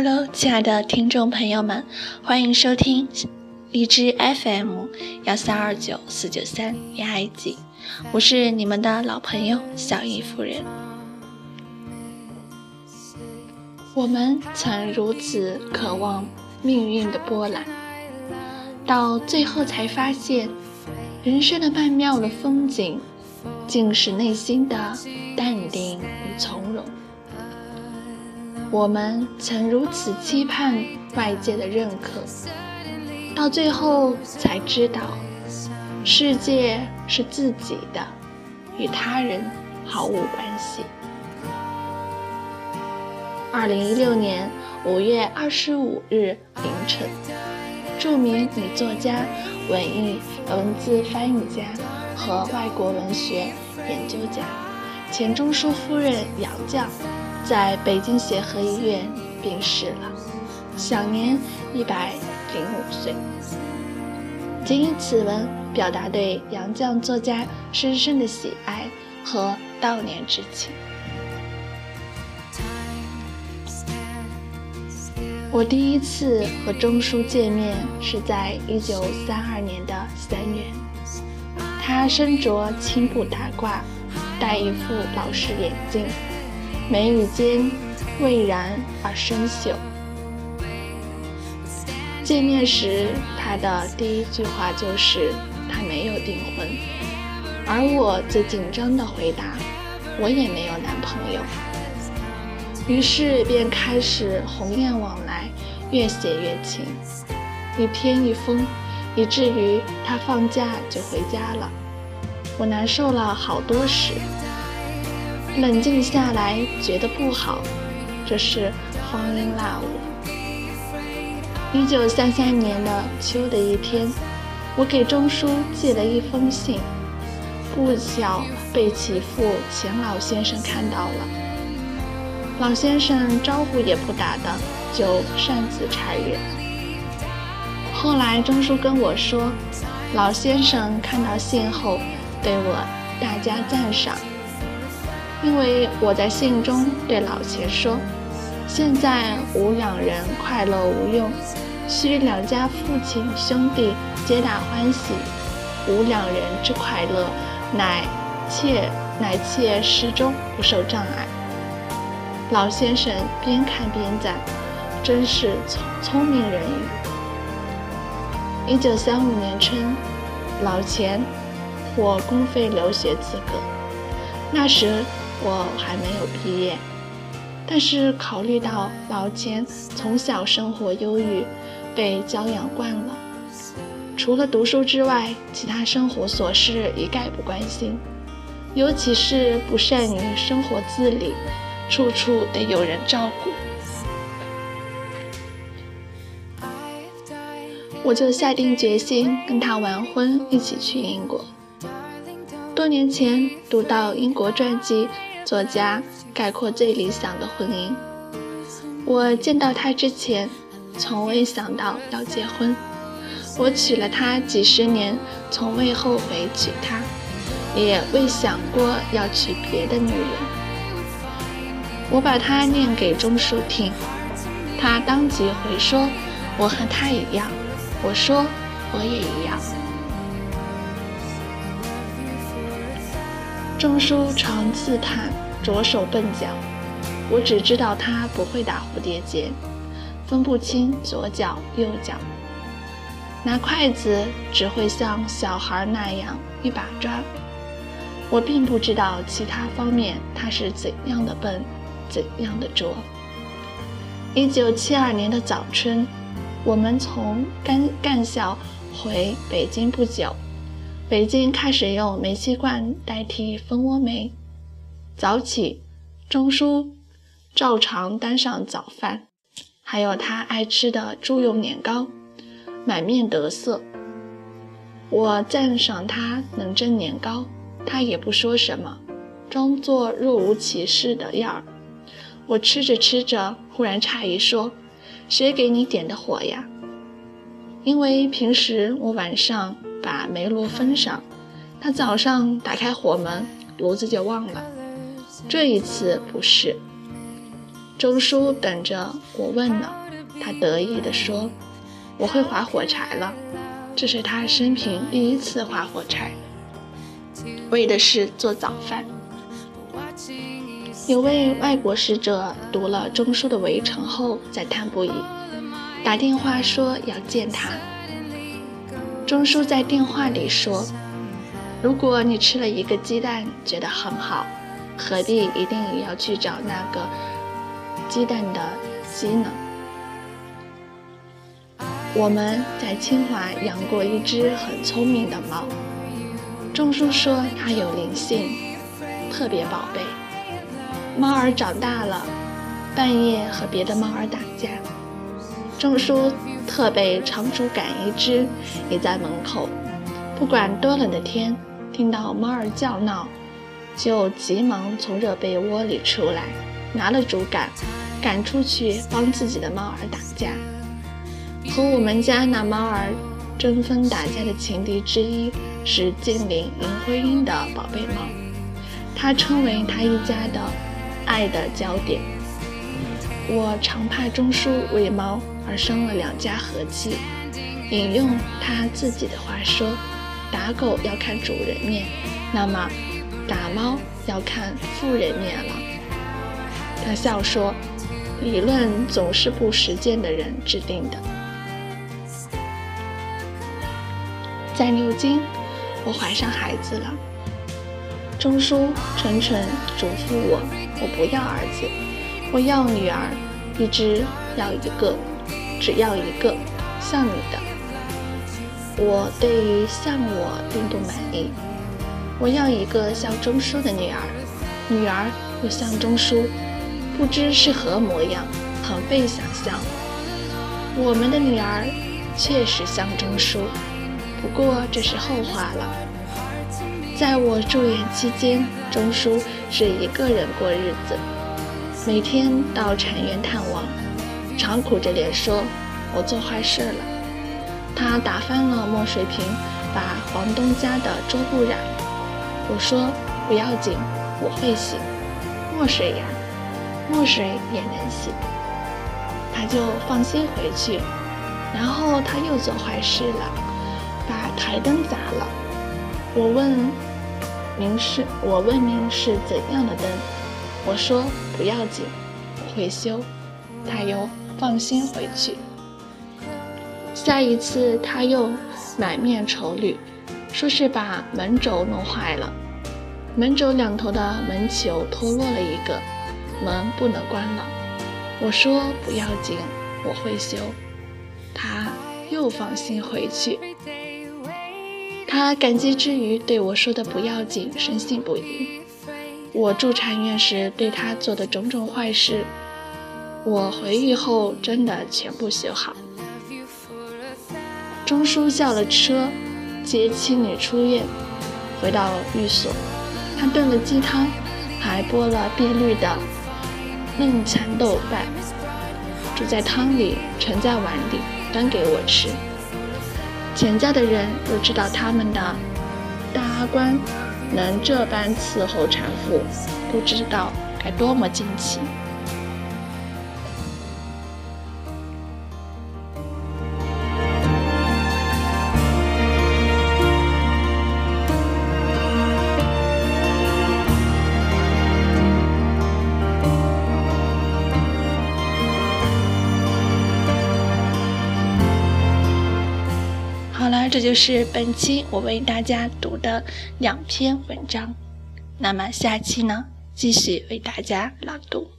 Hello，亲爱的听众朋友们，欢迎收听荔枝 FM 幺三二九四九三恋爱记，我是你们的老朋友小易夫人。我们曾如此渴望命运的波澜，到最后才发现，人生的曼妙的风景，竟是内心的淡定与从容。我们曾如此期盼外界的认可，到最后才知道，世界是自己的，与他人毫无关系。二零一六年五月二十五日凌晨，著名女作家、文艺文字翻译家和外国文学研究家、钱钟书夫人杨绛。在北京协和医院病逝了，享年一百零五岁。仅以此文表达对杨绛作家深深的喜爱和悼念之情。我第一次和钟书见面是在一九三二年的三月，他身着青布大褂，戴一副老式眼镜。眉宇间蔚然而生锈。见面时，他的第一句话就是他没有订婚，而我则紧张地回答：“我也没有男朋友。”于是便开始鸿雁往来，越写越情，一篇一封，以至于他放假就回家了。我难受了好多时。冷静下来，觉得不好，这是荒淫腊物。一九三三年的秋的一天，我给钟书寄了一封信，不巧被其父钱老先生看到了。老先生招呼也不打的，就擅自拆阅。后来钟书跟我说，老先生看到信后，对我大加赞赏。因为我在信中对老钱说：“现在无两人快乐无用，须两家父亲兄弟皆大欢喜，无两人之快乐，乃切乃切始终不受障碍。”老先生边看边赞：“真是聪聪明人语。”一九三五年春，老钱获公费留学资格，那时。我还没有毕业，但是考虑到老钱从小生活忧郁，被教养惯了，除了读书之外，其他生活琐事一概不关心，尤其是不善于生活自理，处处得有人照顾，我就下定决心跟他完婚，一起去英国。多年前读到英国传记。作家概括最理想的婚姻。我见到他之前，从未想到要结婚。我娶了她几十年，从未后悔娶她，也未想过要娶别的女人。我把它念给钟书听，他当即回说：“我和他一样。”我说：“我也一样。”钟书常自叹左手笨脚，我只知道他不会打蝴蝶结，分不清左脚右脚，拿筷子只会像小孩那样一把抓。我并不知道其他方面他是怎样的笨，怎样的拙。一九七二年的早春，我们从干干校回北京不久。北京开始用煤气罐代替蜂窝煤。早起，钟书照常端上早饭，还有他爱吃的猪油年糕，满面得色。我赞赏他能蒸年糕，他也不说什么，装作若无其事的样儿。我吃着吃着，忽然诧异说：“谁给你点的火呀？”因为平时我晚上。把煤炉封上，他早上打开火门，炉子就忘了。这一次不是。钟叔等着我问呢，他得意地说：“我会划火柴了。”这是他生平第一次划火柴，为的是做早饭。有位外国使者读了钟书的《围城》后赞叹不已，打电话说要见他。钟叔在电话里说：“如果你吃了一个鸡蛋觉得很好，何必一定要去找那个鸡蛋的鸡呢？”我们在清华养过一只很聪明的猫，钟叔说它有灵性，特别宝贝。猫儿长大了，半夜和别的猫儿打架，钟叔特备长竹竿一支，也在门口。不管多冷的天，听到猫儿叫闹，就急忙从热被窝里出来，拿了竹竿，赶出去帮自己的猫儿打架。和我们家那猫儿争分打架的情敌之一是精灵银灰鹰的宝贝猫，它成为他一家的爱的焦点。我常怕钟叔为猫而伤了两家和气。引用他自己的话说：“打狗要看主人面，那么打猫要看妇人面了。”他笑说：“理论总是不实践的人制定的。”在牛津，我怀上孩子了。钟叔纯纯嘱咐我：我不要儿子，我要女儿，一只要一个，只要一个，像你的。我对于像我并不满意，我要一个像钟叔的女儿，女儿又像钟叔，不知是何模样，很费想象。我们的女儿确实像钟叔。不过这是后话了。在我住院期间，钟叔是一个人过日子，每天到产院探望，常苦着脸说：“我做坏事了。”他打翻了墨水瓶，把房东家的桌布染。我说：“不要紧，我会洗。墨水呀，墨水也能洗。”他就放心回去。然后他又做坏事了。把台灯砸了，我问明是，我问明是怎样的灯，我说不要紧，我会修，他又放心回去。下一次他又满面愁虑，说是把门轴弄坏了，门轴两头的门球脱落了一个，门不能关了。我说不要紧，我会修，他又放心回去。他感激之余对我说的“不要紧”深信不疑。我住产院时对他做的种种坏事，我回狱后真的全部修好。钟叔叫了车接妻女出院，回到寓所，他炖了鸡汤，还剥了碧绿的嫩蚕豆瓣，煮在汤里，盛在碗里，端给我吃。钱家的人都知道他们的大阿官能这般伺候产妇，不知道该多么惊奇。这就是本期我为大家读的两篇文章，那么下期呢，继续为大家朗读。